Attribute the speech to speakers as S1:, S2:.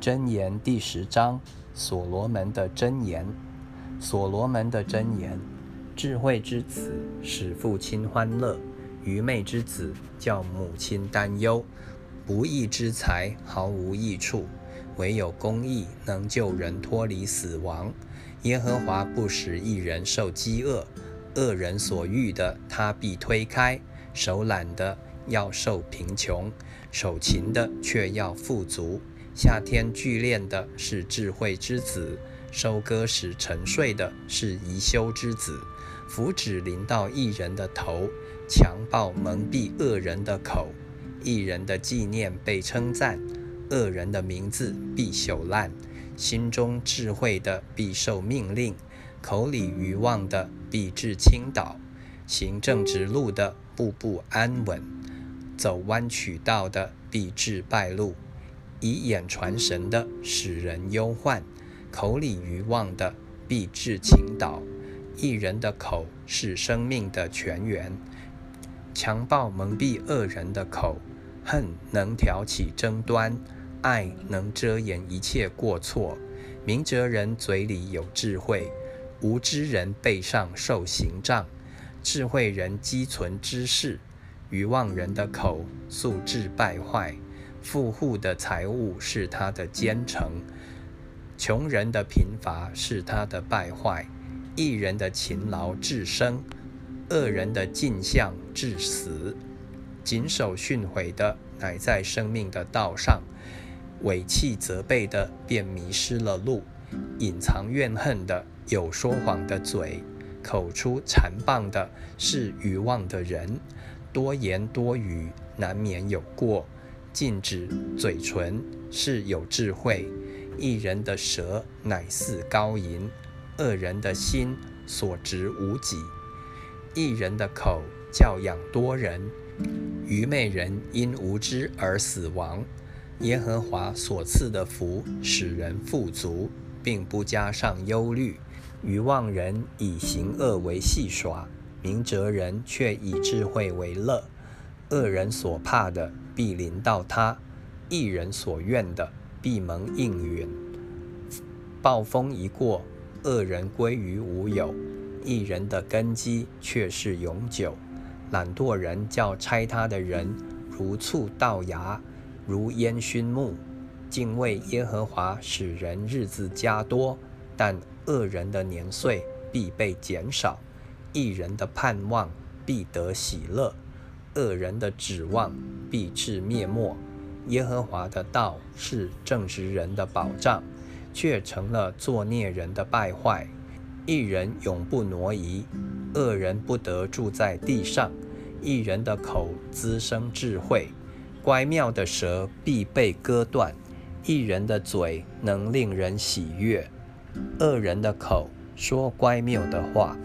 S1: 箴言第十章，所罗门的箴言。所罗门的箴言：智慧之子使父亲欢乐，愚昧之子叫母亲担忧。不义之财毫无益处，唯有公义能救人脱离死亡。耶和华不使一人受饥饿，恶人所欲的他必推开；手懒的要受贫穷，手勤的却要富足。夏天聚练的是智慧之子，收割时沉睡的是宜修之子。福祉临到一人的头，强暴蒙蔽恶人的口。一人的纪念被称赞，恶人的名字必朽烂。心中智慧的必受命令，口里愚妄的必致倾倒。行正直路的步步安稳，走弯曲道的必致败露。以眼传神的使人忧患，口里愚妄的必致倾倒。一人的口是生命的泉源，强暴蒙蔽恶人的口，恨能挑起争端，爱能遮掩一切过错。明哲人嘴里有智慧，无知人背上受刑杖。智慧人积存知识，愚妄人的口素质败坏。富户的财物是他的奸臣，穷人的贫乏是他的败坏。一人的勤劳致生，恶人的尽相致死。谨守训诲的乃在生命的道上，违弃责备的便迷失了路。隐藏怨恨的有说谎的嘴，口出残谤的是愚妄的人。多言多语难免有过。禁止嘴唇是有智慧，一人的舌乃似高银，恶人的心所值无几。一人的口教养多人，愚昧人因无知而死亡。耶和华所赐的福使人富足，并不加上忧虑。愚妄人以行恶为戏耍，明哲人却以智慧为乐。恶人所怕的必临到他，一人所愿的必蒙应允。暴风一过，恶人归于无有；一人的根基却是永久。懒惰人叫拆他的人如醋倒牙，如烟熏木。敬畏耶和华使人日子加多，但恶人的年岁必被减少。一人的盼望必得喜乐。恶人的指望必至灭没，耶和华的道是正直人的保障，却成了作孽人的败坏。一人永不挪移，恶人不得住在地上。一人的口滋生智慧，乖妙的舌必被割断。一人的嘴能令人喜悦，恶人的口说乖谬的话。